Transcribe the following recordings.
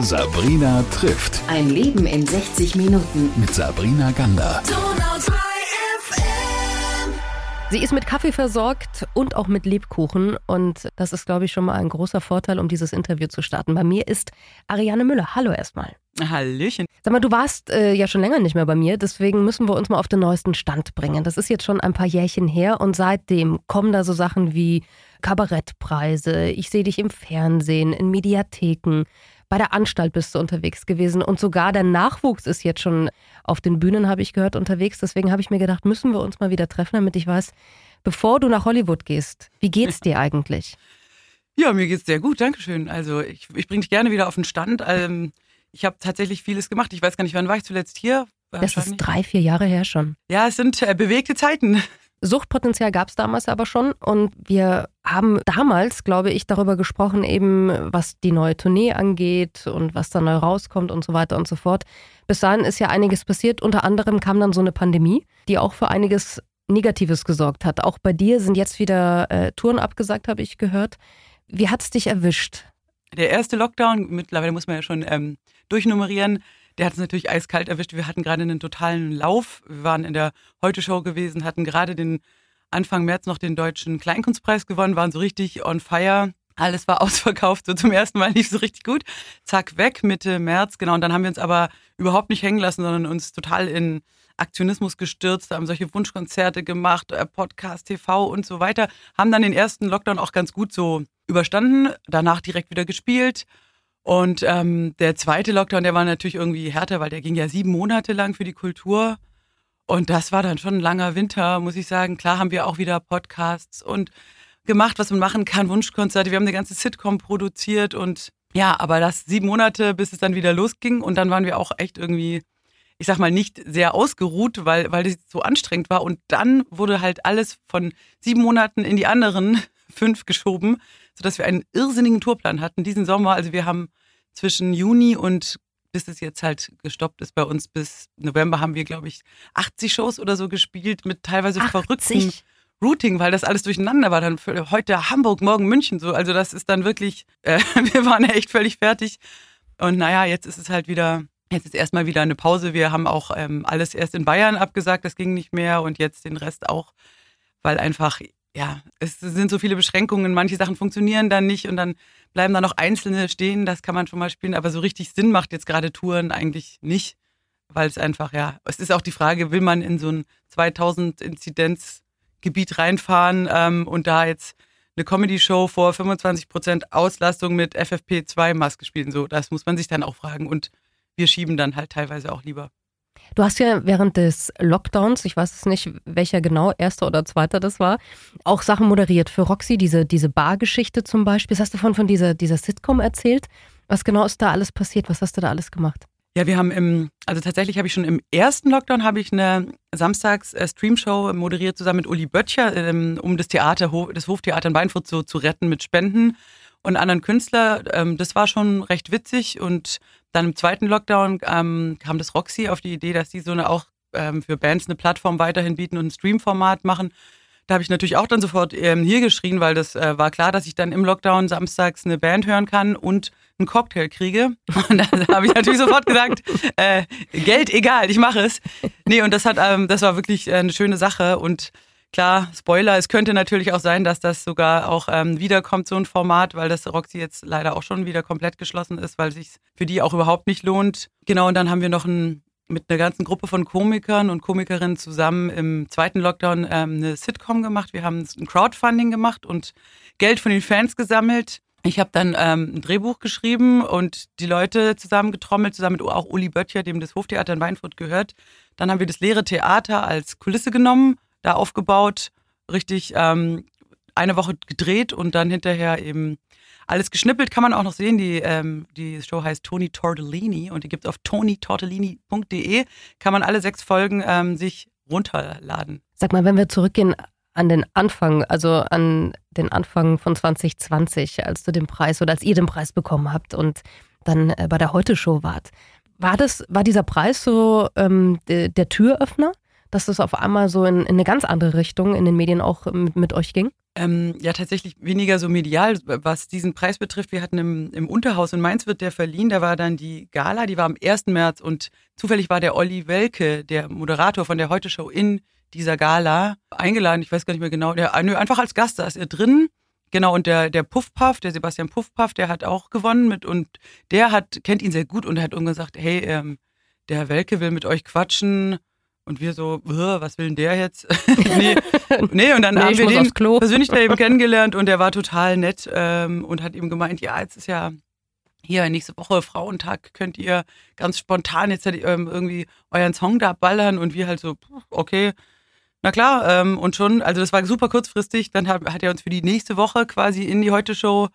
Sabrina trifft Ein Leben in 60 Minuten. mit Sabrina Gander. Sie ist mit Kaffee versorgt und auch mit Lebkuchen. Und das ist, glaube ich, schon mal ein großer Vorteil, um dieses Interview zu starten. Bei mir ist Ariane Müller. Hallo erstmal. Hallöchen. Sag mal, du warst äh, ja schon länger nicht mehr bei mir, deswegen müssen wir uns mal auf den neuesten Stand bringen. Das ist jetzt schon ein paar Jährchen her und seitdem kommen da so Sachen wie Kabarettpreise, ich sehe dich im Fernsehen, in Mediatheken, bei der Anstalt bist du unterwegs gewesen und sogar der Nachwuchs ist jetzt schon auf den Bühnen, habe ich gehört, unterwegs. Deswegen habe ich mir gedacht, müssen wir uns mal wieder treffen, damit ich weiß, bevor du nach Hollywood gehst, wie geht's dir eigentlich? Ja, mir geht's sehr gut, Dankeschön. Also ich, ich bringe dich gerne wieder auf den Stand. Ähm, ich habe tatsächlich vieles gemacht. Ich weiß gar nicht, wann war ich zuletzt hier? Das ist drei, vier Jahre her schon. Ja, es sind äh, bewegte Zeiten. Suchtpotenzial gab es damals aber schon und wir haben damals, glaube ich, darüber gesprochen, eben was die neue Tournee angeht und was da neu rauskommt und so weiter und so fort. Bis dahin ist ja einiges passiert. Unter anderem kam dann so eine Pandemie, die auch für einiges Negatives gesorgt hat. Auch bei dir sind jetzt wieder äh, Touren abgesagt, habe ich gehört. Wie hat's dich erwischt? Der erste Lockdown, mittlerweile muss man ja schon ähm, durchnummerieren, der hat es natürlich eiskalt erwischt. Wir hatten gerade einen totalen Lauf. Wir waren in der Heute-Show gewesen, hatten gerade den Anfang März noch den deutschen Kleinkunstpreis gewonnen, waren so richtig on fire. Alles war ausverkauft, so zum ersten Mal es so richtig gut. Zack, weg, Mitte März, genau. Und dann haben wir uns aber überhaupt nicht hängen lassen, sondern uns total in Aktionismus gestürzt, haben solche Wunschkonzerte gemacht, äh, Podcast, TV und so weiter. Haben dann den ersten Lockdown auch ganz gut so überstanden, danach direkt wieder gespielt. Und ähm, der zweite Lockdown, der war natürlich irgendwie härter, weil der ging ja sieben Monate lang für die Kultur. Und das war dann schon ein langer Winter, muss ich sagen. Klar haben wir auch wieder Podcasts und gemacht, was man machen kann, Wunschkonzerte. Wir haben eine ganze Sitcom produziert und ja, aber das sieben Monate, bis es dann wieder losging. Und dann waren wir auch echt irgendwie, ich sag mal, nicht sehr ausgeruht, weil, weil es so anstrengend war. Und dann wurde halt alles von sieben Monaten in die anderen fünf geschoben, sodass wir einen irrsinnigen Tourplan hatten diesen Sommer. Also wir haben zwischen Juni und bis es jetzt halt gestoppt ist bei uns bis November haben wir, glaube ich, 80 Shows oder so gespielt mit teilweise verrückten Routing, weil das alles durcheinander war. Dann heute Hamburg, morgen München so. Also das ist dann wirklich, äh, wir waren ja echt völlig fertig. Und naja, jetzt ist es halt wieder, jetzt ist erstmal wieder eine Pause. Wir haben auch ähm, alles erst in Bayern abgesagt, das ging nicht mehr und jetzt den Rest auch, weil einfach, ja, es sind so viele Beschränkungen, manche Sachen funktionieren dann nicht und dann bleiben da noch einzelne stehen, das kann man schon mal spielen, aber so richtig Sinn macht jetzt gerade Touren eigentlich nicht, weil es einfach, ja, es ist auch die Frage, will man in so ein 2000 Inzidenz Gebiet reinfahren ähm, und da jetzt eine Comedy-Show vor 25% Auslastung mit FFP2-Maske spielen. So, das muss man sich dann auch fragen. Und wir schieben dann halt teilweise auch lieber. Du hast ja während des Lockdowns, ich weiß es nicht, welcher genau, erster oder zweiter das war, auch Sachen moderiert für Roxy, diese, diese Bargeschichte zum Beispiel. Was hast du von, von dieser, dieser Sitcom erzählt? Was genau ist da alles passiert? Was hast du da alles gemacht? Ja, wir haben im, also tatsächlich habe ich schon im ersten Lockdown habe ich eine Samstags äh, moderiert zusammen mit Uli Böttcher, ähm, um das Theater, das Hoftheater in Weinfurt so zu retten mit Spenden und anderen Künstlern. Ähm, das war schon recht witzig und dann im zweiten Lockdown ähm, kam das Roxy auf die Idee, dass die so eine auch ähm, für Bands eine Plattform weiterhin bieten und ein Streamformat machen. Da habe ich natürlich auch dann sofort ähm, hier geschrien, weil das äh, war klar, dass ich dann im Lockdown samstags eine Band hören kann und einen Cocktail kriege. Und dann habe ich natürlich sofort gesagt, äh, Geld egal, ich mache es. Nee, und das hat, ähm, das war wirklich äh, eine schöne Sache. Und klar, Spoiler, es könnte natürlich auch sein, dass das sogar auch ähm, wiederkommt, so ein Format, weil das Roxy jetzt leider auch schon wieder komplett geschlossen ist, weil sich für die auch überhaupt nicht lohnt. Genau, und dann haben wir noch ein mit einer ganzen Gruppe von Komikern und Komikerinnen zusammen im zweiten Lockdown ähm, eine Sitcom gemacht. Wir haben ein Crowdfunding gemacht und Geld von den Fans gesammelt. Ich habe dann ähm, ein Drehbuch geschrieben und die Leute zusammengetrommelt, zusammen mit auch Uli Böttcher, dem das Hoftheater in Weinfurt gehört. Dann haben wir das leere Theater als Kulisse genommen, da aufgebaut, richtig ähm, eine Woche gedreht und dann hinterher eben alles geschnippelt kann man auch noch sehen. Die, ähm, die Show heißt Tony Tortellini und die gibt es auf tonytortellini.de. Kann man alle sechs Folgen ähm, sich runterladen. Sag mal, wenn wir zurückgehen an den Anfang, also an den Anfang von 2020, als du den Preis oder als ihr den Preis bekommen habt und dann äh, bei der Heute-Show wart. War das, war dieser Preis so ähm, der, der Türöffner, dass das auf einmal so in, in eine ganz andere Richtung in den Medien auch mit, mit euch ging? Ähm, ja, tatsächlich weniger so medial, was diesen Preis betrifft. Wir hatten im, im Unterhaus in Mainz wird der verliehen. Da war dann die Gala, die war am 1. März und zufällig war der Olli Welke, der Moderator von der Heute Show in dieser Gala eingeladen. Ich weiß gar nicht mehr genau. Der, nö, einfach als Gast, da ist er drin. Genau, und der, der Puffpuff, der Sebastian Puffpuff, der hat auch gewonnen mit und der hat, kennt ihn sehr gut und hat irgendwann gesagt, hey, ähm, der Welke will mit euch quatschen und wir so, was will denn der jetzt? nee, nee, und dann nee, haben wir den persönlich da eben kennengelernt und der war total nett ähm, und hat ihm gemeint, ja, jetzt ist ja hier nächste Woche Frauentag, könnt ihr ganz spontan jetzt ähm, irgendwie euren Song da ballern und wir halt so, okay, na klar, ähm, und schon, also das war super kurzfristig, dann hat, hat er uns für die nächste Woche quasi in die Heute-Show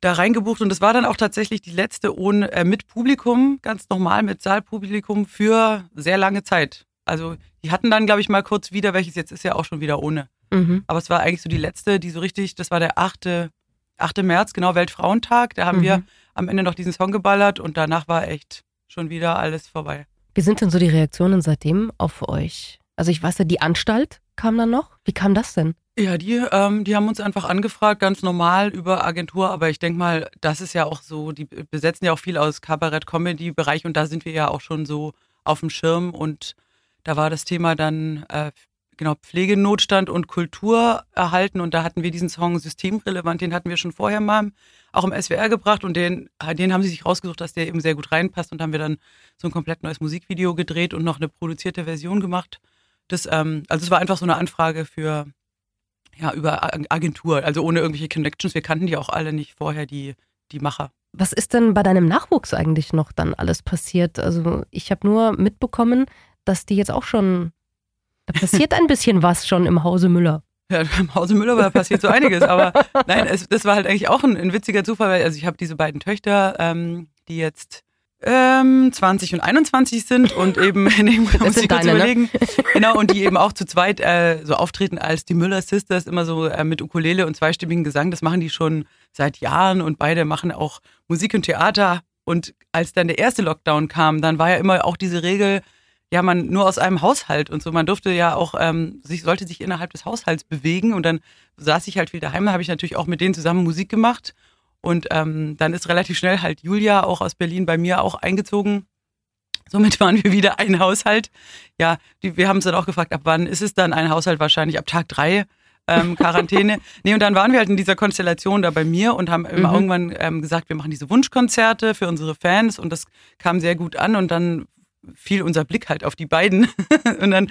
da reingebucht und das war dann auch tatsächlich die letzte ohne, äh, mit Publikum, ganz normal mit Saalpublikum für sehr lange Zeit. Also die hatten dann, glaube ich, mal kurz wieder, welches jetzt ist ja auch schon wieder ohne. Mhm. Aber es war eigentlich so die letzte, die so richtig, das war der 8. 8. März, genau, Weltfrauentag. Da haben mhm. wir am Ende noch diesen Song geballert und danach war echt schon wieder alles vorbei. Wie sind denn so die Reaktionen seitdem auf euch? Also ich weiß ja, die Anstalt kam dann noch. Wie kam das denn? Ja, die, ähm, die haben uns einfach angefragt, ganz normal über Agentur, aber ich denke mal, das ist ja auch so, die besetzen ja auch viel aus Kabarett-Comedy-Bereich und da sind wir ja auch schon so auf dem Schirm und da war das Thema dann äh, genau Pflegenotstand und Kultur erhalten und da hatten wir diesen Song systemrelevant, den hatten wir schon vorher mal auch im SWR gebracht und den, den haben sie sich rausgesucht, dass der eben sehr gut reinpasst und haben wir dann so ein komplett neues Musikvideo gedreht und noch eine produzierte Version gemacht. Das, ähm, also es war einfach so eine Anfrage für ja über Agentur, also ohne irgendwelche Connections. Wir kannten die auch alle nicht vorher die die Macher. Was ist denn bei deinem Nachwuchs eigentlich noch dann alles passiert? Also ich habe nur mitbekommen, dass die jetzt auch schon, da passiert ein bisschen was schon im Hause Müller. Ja, im Hause Müller passiert so einiges, aber nein, es, das war halt eigentlich auch ein, ein witziger Zufall, weil also ich habe diese beiden Töchter, ähm, die jetzt ähm, 20 und 21 sind und eben in dem muss ich kurz ne? überlegen. Ne? Genau, und die eben auch zu zweit äh, so auftreten als die Müller Sisters, immer so äh, mit Ukulele und zweistimmigen Gesang. Das machen die schon seit Jahren und beide machen auch Musik und Theater. Und als dann der erste Lockdown kam, dann war ja immer auch diese Regel, ja, man nur aus einem Haushalt und so. Man durfte ja auch, ähm, sich, sollte sich innerhalb des Haushalts bewegen und dann saß ich halt wieder daheim. Da habe ich natürlich auch mit denen zusammen Musik gemacht. Und ähm, dann ist relativ schnell halt Julia auch aus Berlin bei mir auch eingezogen. Somit waren wir wieder ein Haushalt. Ja, die, wir haben uns dann auch gefragt, ab wann ist es dann ein Haushalt? Wahrscheinlich ab Tag drei ähm, Quarantäne. nee, und dann waren wir halt in dieser Konstellation da bei mir und haben mhm. irgendwann ähm, gesagt, wir machen diese Wunschkonzerte für unsere Fans und das kam sehr gut an und dann fiel unser Blick halt auf die beiden. und dann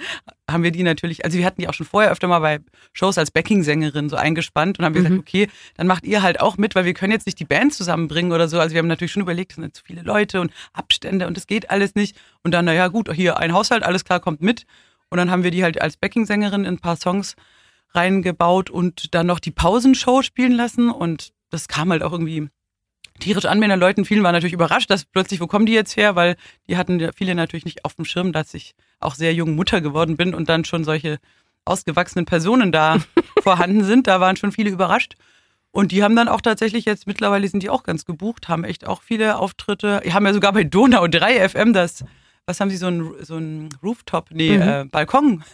haben wir die natürlich, also wir hatten die auch schon vorher öfter mal bei Shows als Backing-Sängerin so eingespannt und haben mhm. gesagt, okay, dann macht ihr halt auch mit, weil wir können jetzt nicht die Band zusammenbringen oder so. Also wir haben natürlich schon überlegt, es sind zu viele Leute und Abstände und das geht alles nicht. Und dann, naja, gut, hier ein Haushalt, alles klar, kommt mit. Und dann haben wir die halt als Backing-Sängerin in ein paar Songs reingebaut und dann noch die Pausenshow spielen lassen. Und das kam halt auch irgendwie tierisch an mir. Leuten, vielen waren natürlich überrascht, dass plötzlich, wo kommen die jetzt her? Weil die hatten viele natürlich nicht auf dem Schirm, dass ich auch sehr jung Mutter geworden bin und dann schon solche ausgewachsenen Personen da vorhanden sind. Da waren schon viele überrascht. Und die haben dann auch tatsächlich jetzt, mittlerweile sind die auch ganz gebucht, haben echt auch viele Auftritte. Die haben ja sogar bei Donau 3 FM das, was haben sie, so ein, so ein Rooftop, nee, mhm. äh, Balkon.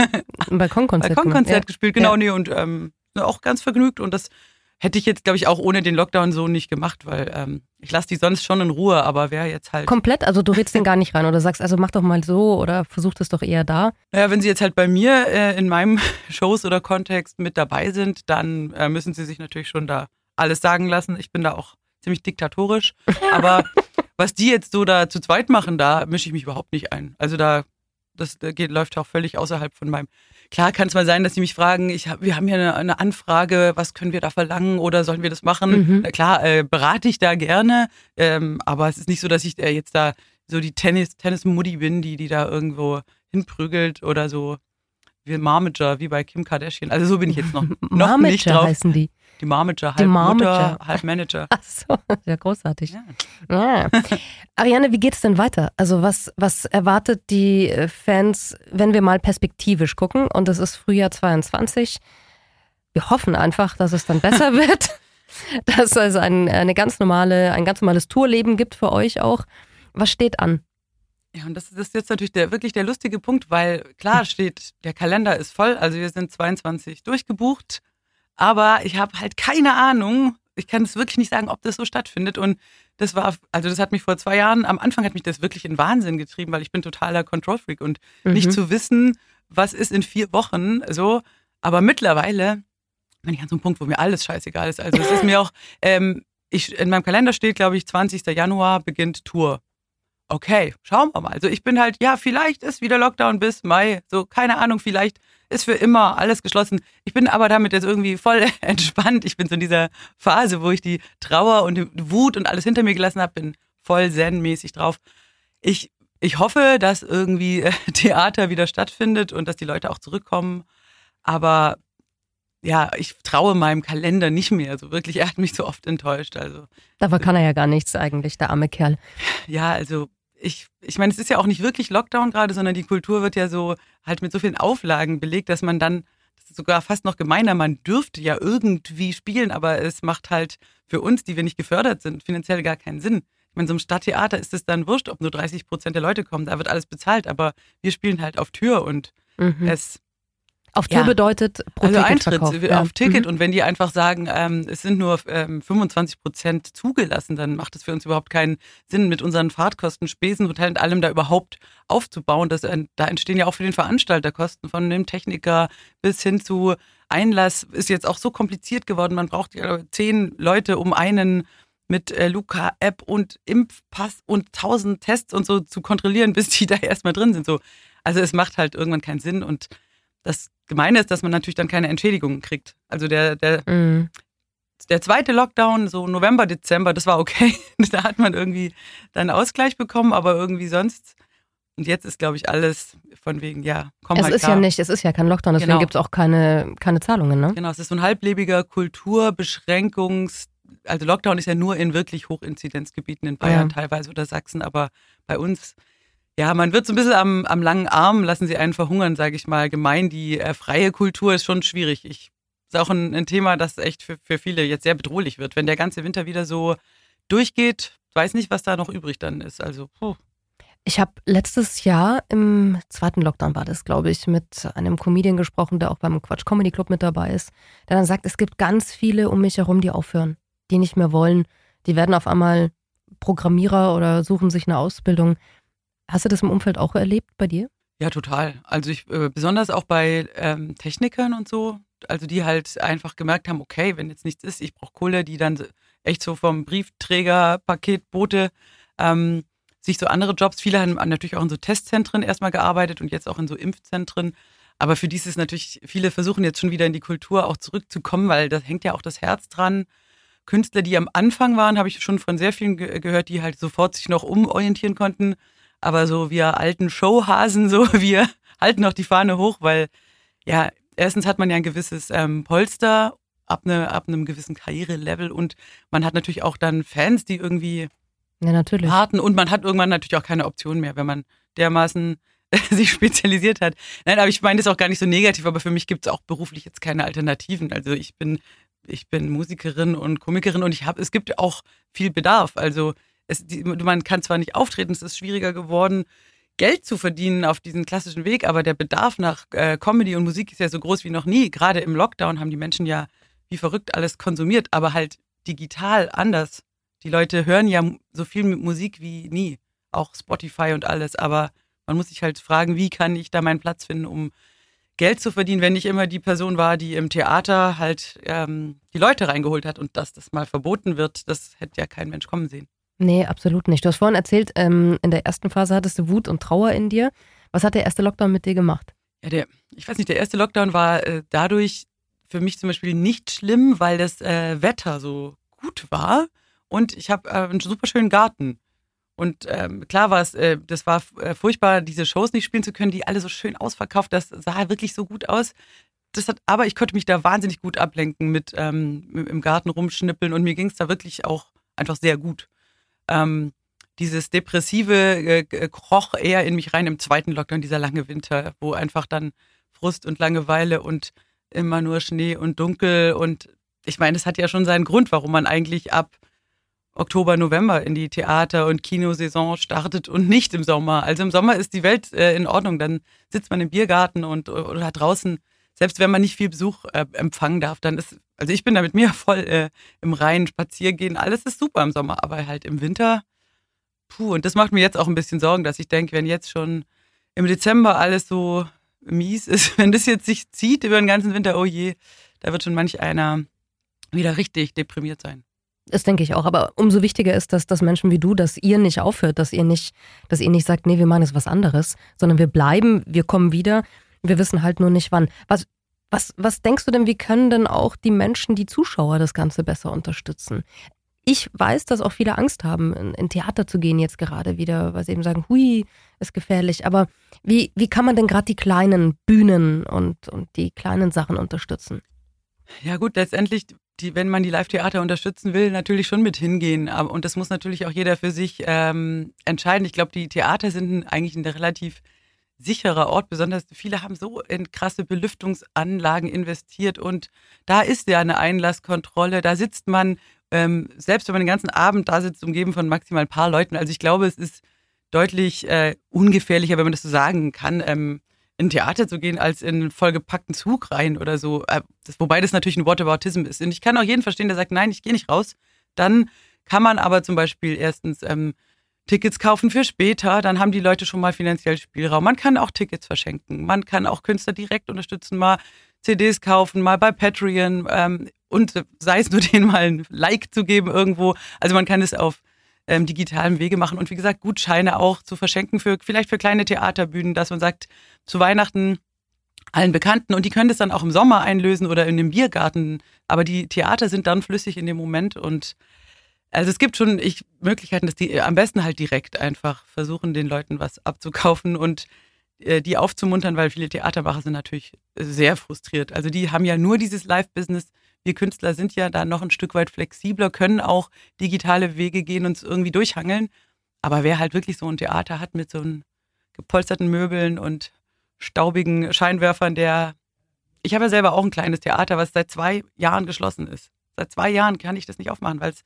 Ein Balkonkonzert. Balkonkonzert ja. gespielt, genau, ja. nee, und ähm, auch ganz vergnügt. Und das Hätte ich jetzt, glaube ich, auch ohne den Lockdown so nicht gemacht, weil ähm, ich lasse die sonst schon in Ruhe, aber wer jetzt halt. Komplett? Also du redest den gar nicht rein oder sagst, also mach doch mal so oder versuch das doch eher da? Naja, wenn sie jetzt halt bei mir äh, in meinem Shows oder Kontext mit dabei sind, dann äh, müssen sie sich natürlich schon da alles sagen lassen. Ich bin da auch ziemlich diktatorisch. Aber was die jetzt so da zu zweit machen, da mische ich mich überhaupt nicht ein. Also da, das geht, läuft auch völlig außerhalb von meinem Klar kann es mal sein, dass sie mich fragen, ich hab, wir haben hier eine, eine, Anfrage, was können wir da verlangen oder sollen wir das machen? Mhm. klar, äh, berate ich da gerne, ähm, aber es ist nicht so, dass ich äh, jetzt da so die Tennis, Tennis-Muddy bin, die, die da irgendwo hinprügelt oder so wie Marmager, wie bei Kim Kardashian. Also so bin ich jetzt noch, noch nicht drauf. heißen die. Die Marmager, halb die Marmager. Mutter, halb Manager. Ach so, ja großartig. Ja. Ja. Ariane, wie geht es denn weiter? Also was, was erwartet die äh, Fans, wenn wir mal perspektivisch gucken? Und es ist Frühjahr 22. Wir hoffen einfach, dass es dann besser wird. dass es ein, eine ganz normale, ein ganz normales Tourleben gibt für euch auch. Was steht an? Ja, und das ist jetzt natürlich der, wirklich der lustige Punkt, weil klar steht, der Kalender ist voll, also wir sind 22 durchgebucht aber ich habe halt keine Ahnung. Ich kann es wirklich nicht sagen, ob das so stattfindet. Und das war, also das hat mich vor zwei Jahren, am Anfang hat mich das wirklich in Wahnsinn getrieben, weil ich bin totaler Control-Freak und mhm. nicht zu wissen, was ist in vier Wochen so. Aber mittlerweile bin ich an so einem Punkt, wo mir alles scheißegal ist. Also es ist mir auch, ähm, ich, in meinem Kalender steht, glaube ich, 20. Januar beginnt Tour. Okay, schauen wir mal. Also ich bin halt, ja, vielleicht ist wieder Lockdown bis Mai. So, keine Ahnung, vielleicht ist für immer alles geschlossen. Ich bin aber damit jetzt irgendwie voll entspannt. Ich bin so in dieser Phase, wo ich die Trauer und die Wut und alles hinter mir gelassen habe, bin voll zen-mäßig drauf. Ich, ich hoffe, dass irgendwie Theater wieder stattfindet und dass die Leute auch zurückkommen. Aber ja, ich traue meinem Kalender nicht mehr. So wirklich, er hat mich so oft enttäuscht. Also. Dabei kann er ja gar nichts eigentlich, der arme Kerl. Ja, also ich, ich meine, es ist ja auch nicht wirklich Lockdown gerade, sondern die Kultur wird ja so halt mit so vielen Auflagen belegt, dass man dann, das ist sogar fast noch gemeiner, man dürfte ja irgendwie spielen, aber es macht halt für uns, die wir nicht gefördert sind, finanziell gar keinen Sinn. Ich meine, so im Stadttheater ist es dann wurscht, ob nur 30 Prozent der Leute kommen, da wird alles bezahlt, aber wir spielen halt auf Tür und mhm. es auf Tür ja. bedeutet pro also Ticket Eintritt ja. auf Ticket mhm. und wenn die einfach sagen, ähm, es sind nur ähm, 25 Prozent zugelassen, dann macht es für uns überhaupt keinen Sinn, mit unseren Fahrtkosten, Spesen, Hotel und allem da überhaupt aufzubauen. Das, äh, da entstehen ja auch für den Veranstalter Kosten von dem Techniker bis hin zu Einlass ist jetzt auch so kompliziert geworden. Man braucht ja zehn Leute, um einen mit äh, Luca-App und Impfpass und tausend Tests und so zu kontrollieren, bis die da erstmal drin sind. So. Also es macht halt irgendwann keinen Sinn und das Gemeine ist, dass man natürlich dann keine Entschädigung kriegt. Also der, der, mhm. der zweite Lockdown, so November, Dezember, das war okay. da hat man irgendwie dann Ausgleich bekommen, aber irgendwie sonst. Und jetzt ist, glaube ich, alles von wegen, ja, komm Es halt ist klar. ja nicht, es ist ja kein Lockdown, deswegen genau. gibt es auch keine, keine Zahlungen, ne? Genau, es ist so ein halblebiger Kulturbeschränkungs- also Lockdown ist ja nur in wirklich Hochinzidenzgebieten in Bayern ja. teilweise oder Sachsen, aber bei uns ja, man wird so ein bisschen am, am langen Arm, lassen sie einen verhungern, sage ich mal. Gemein, die äh, freie Kultur ist schon schwierig. Ich ist auch ein, ein Thema, das echt für, für viele jetzt sehr bedrohlich wird. Wenn der ganze Winter wieder so durchgeht, weiß nicht, was da noch übrig dann ist. Also, puh. Ich habe letztes Jahr im zweiten Lockdown war das, glaube ich, mit einem Comedian gesprochen, der auch beim Quatsch Comedy Club mit dabei ist, der dann sagt, es gibt ganz viele um mich herum, die aufhören, die nicht mehr wollen. Die werden auf einmal Programmierer oder suchen sich eine Ausbildung. Hast du das im Umfeld auch erlebt bei dir? Ja, total. Also ich, äh, besonders auch bei ähm, Technikern und so, also die halt einfach gemerkt haben, okay, wenn jetzt nichts ist, ich brauche Kohle, die dann echt so vom Briefträger, Paketbote, ähm, sich so andere Jobs, viele haben natürlich auch in so Testzentren erstmal gearbeitet und jetzt auch in so Impfzentren. Aber für dies ist natürlich, viele versuchen jetzt schon wieder in die Kultur auch zurückzukommen, weil da hängt ja auch das Herz dran. Künstler, die am Anfang waren, habe ich schon von sehr vielen ge gehört, die halt sofort sich noch umorientieren konnten aber so wir alten Showhasen, so wir halten noch die Fahne hoch, weil ja, erstens hat man ja ein gewisses ähm, Polster ab, ne, ab einem gewissen Karrierelevel und man hat natürlich auch dann Fans, die irgendwie ja, natürlich. warten und man hat irgendwann natürlich auch keine Option mehr, wenn man dermaßen sich spezialisiert hat. Nein, aber ich meine das auch gar nicht so negativ, aber für mich gibt es auch beruflich jetzt keine Alternativen. Also ich bin, ich bin Musikerin und Komikerin und ich habe, es gibt auch viel Bedarf. Also es, die, man kann zwar nicht auftreten, es ist schwieriger geworden, Geld zu verdienen auf diesen klassischen Weg, aber der Bedarf nach äh, Comedy und Musik ist ja so groß wie noch nie. Gerade im Lockdown haben die Menschen ja wie verrückt alles konsumiert, aber halt digital anders. Die Leute hören ja so viel Musik wie nie, auch Spotify und alles, aber man muss sich halt fragen, wie kann ich da meinen Platz finden, um Geld zu verdienen, wenn ich immer die Person war, die im Theater halt ähm, die Leute reingeholt hat und dass das mal verboten wird, das hätte ja kein Mensch kommen sehen. Nee, absolut nicht. Du hast vorhin erzählt, ähm, in der ersten Phase hattest du Wut und Trauer in dir. Was hat der erste Lockdown mit dir gemacht? Ja, der, ich weiß nicht, der erste Lockdown war äh, dadurch für mich zum Beispiel nicht schlimm, weil das äh, Wetter so gut war und ich habe äh, einen super schönen Garten. Und ähm, klar war es, äh, das war äh, furchtbar, diese Shows nicht spielen zu können, die alle so schön ausverkauft, das sah wirklich so gut aus. Das hat, aber ich konnte mich da wahnsinnig gut ablenken mit ähm, im Garten rumschnippeln und mir ging es da wirklich auch einfach sehr gut ähm, dieses Depressive äh, kroch eher in mich rein im zweiten Lockdown, dieser lange Winter, wo einfach dann Frust und Langeweile und immer nur Schnee und Dunkel und ich meine, es hat ja schon seinen Grund, warum man eigentlich ab Oktober, November in die Theater- und Kinosaison startet und nicht im Sommer. Also im Sommer ist die Welt äh, in Ordnung, dann sitzt man im Biergarten und oder draußen selbst wenn man nicht viel Besuch äh, empfangen darf, dann ist, also ich bin da mit mir voll äh, im Rhein spazieren gehen, alles ist super im Sommer, aber halt im Winter, puh, und das macht mir jetzt auch ein bisschen Sorgen, dass ich denke, wenn jetzt schon im Dezember alles so mies ist, wenn das jetzt sich zieht über den ganzen Winter, oh je, da wird schon manch einer wieder richtig deprimiert sein. Das denke ich auch. Aber umso wichtiger ist, dass, dass Menschen wie du, dass ihr nicht aufhört, dass ihr nicht, dass ihr nicht sagt, nee, wir machen jetzt was anderes, sondern wir bleiben, wir kommen wieder. Wir wissen halt nur nicht wann. Was, was, was denkst du denn, wie können denn auch die Menschen, die Zuschauer das Ganze besser unterstützen? Ich weiß, dass auch viele Angst haben, in, in Theater zu gehen jetzt gerade wieder, weil sie eben sagen, hui, ist gefährlich. Aber wie, wie kann man denn gerade die kleinen Bühnen und, und die kleinen Sachen unterstützen? Ja gut, letztendlich, die, wenn man die Live-Theater unterstützen will, natürlich schon mit hingehen. Und das muss natürlich auch jeder für sich ähm, entscheiden. Ich glaube, die Theater sind eigentlich ein relativ sicherer Ort. Besonders viele haben so in krasse Belüftungsanlagen investiert und da ist ja eine Einlasskontrolle. Da sitzt man, ähm, selbst wenn man den ganzen Abend da sitzt, umgeben von maximal ein paar Leuten. Also ich glaube, es ist deutlich äh, ungefährlicher, wenn man das so sagen kann, ähm, in Theater zu gehen, als in einen vollgepackten Zug rein oder so. Äh, das, wobei das natürlich ein Whataboutism ist. Und ich kann auch jeden verstehen, der sagt, nein, ich gehe nicht raus. Dann kann man aber zum Beispiel erstens ähm, Tickets kaufen für später, dann haben die Leute schon mal finanziell Spielraum. Man kann auch Tickets verschenken, man kann auch Künstler direkt unterstützen, mal CDs kaufen, mal bei Patreon ähm, und sei es nur denen mal ein Like zu geben irgendwo. Also man kann es auf ähm, digitalem Wege machen und wie gesagt Gutscheine auch zu verschenken für vielleicht für kleine Theaterbühnen, dass man sagt zu Weihnachten allen Bekannten und die können das dann auch im Sommer einlösen oder in dem Biergarten. Aber die Theater sind dann flüssig in dem Moment und also es gibt schon ich, Möglichkeiten, dass die am besten halt direkt einfach versuchen, den Leuten was abzukaufen und äh, die aufzumuntern, weil viele Theatermacher sind natürlich sehr frustriert. Also die haben ja nur dieses Live-Business. Wir Künstler sind ja da noch ein Stück weit flexibler, können auch digitale Wege gehen und irgendwie durchhangeln. Aber wer halt wirklich so ein Theater hat mit so gepolsterten Möbeln und staubigen Scheinwerfern, der. Ich habe ja selber auch ein kleines Theater, was seit zwei Jahren geschlossen ist. Seit zwei Jahren kann ich das nicht aufmachen, weil es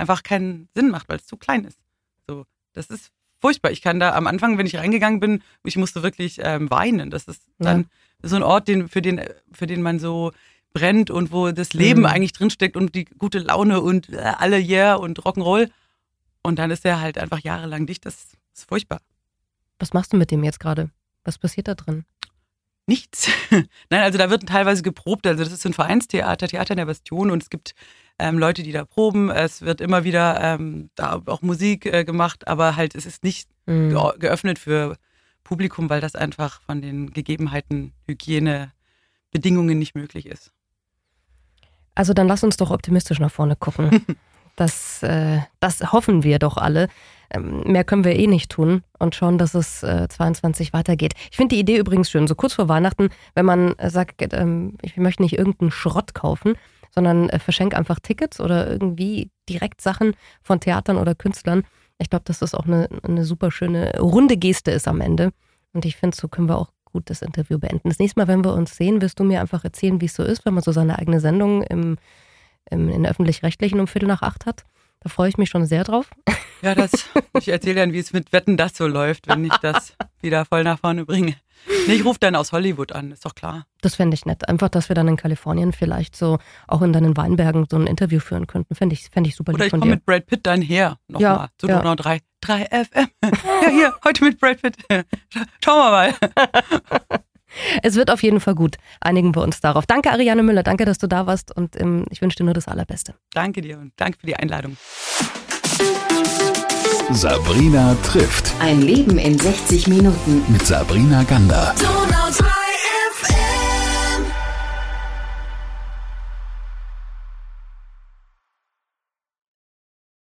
einfach keinen Sinn macht, weil es zu klein ist. So, das ist furchtbar. Ich kann da am Anfang, wenn ich reingegangen bin, ich musste wirklich ähm, weinen. Das ist dann ja. so ein Ort, den, für, den, für den man so brennt und wo das Leben mhm. eigentlich drinsteckt und die gute Laune und äh, alle Yeah und Rock'n'Roll. Und dann ist er halt einfach jahrelang dicht. Das ist furchtbar. Was machst du mit dem jetzt gerade? Was passiert da drin? Nichts. Nein, also da wird teilweise geprobt. Also das ist ein Vereinstheater, Theater in der Bastion und es gibt ähm, Leute, die da proben. Es wird immer wieder ähm, da auch Musik äh, gemacht, aber halt es ist nicht mhm. geöffnet für Publikum, weil das einfach von den Gegebenheiten, Hygienebedingungen nicht möglich ist. Also dann lass uns doch optimistisch nach vorne gucken. das, äh, das hoffen wir doch alle. Ähm, mehr können wir eh nicht tun und schauen, dass es äh, 22 weitergeht. Ich finde die Idee übrigens schön, so kurz vor Weihnachten, wenn man äh, sagt, ähm, ich möchte nicht irgendeinen Schrott kaufen, sondern äh, verschenk einfach Tickets oder irgendwie direkt Sachen von Theatern oder Künstlern. Ich glaube, dass das auch eine, eine super schöne runde Geste ist am Ende. Und ich finde, so können wir auch gut das Interview beenden. Das nächste Mal, wenn wir uns sehen, wirst du mir einfach erzählen, wie es so ist, wenn man so seine eigene Sendung im, im, in der öffentlich-rechtlichen um Viertel nach acht hat. Da freue ich mich schon sehr drauf. Ja, das, ich erzähle dann, wie es mit Wetten das so läuft, wenn ich das wieder voll nach vorne bringe. Nee, ich rufe dann aus Hollywood an, ist doch klar. Das fände ich nett. Einfach, dass wir dann in Kalifornien vielleicht so auch in deinen Weinbergen so ein Interview führen könnten. Fände ich, fänd ich super Oder ich komme mit Brad Pitt dann her. Nochmal. Ja, zu ja. Donau 3. 3 FM. ja, hier, heute mit Brad Pitt. Schauen wir mal. Es wird auf jeden Fall gut. Einigen wir uns darauf. Danke, Ariane Müller. Danke, dass du da warst. Und ähm, ich wünsche dir nur das Allerbeste. Danke dir und danke für die Einladung. Sabrina trifft. Ein Leben in 60 Minuten. Mit Sabrina Gander.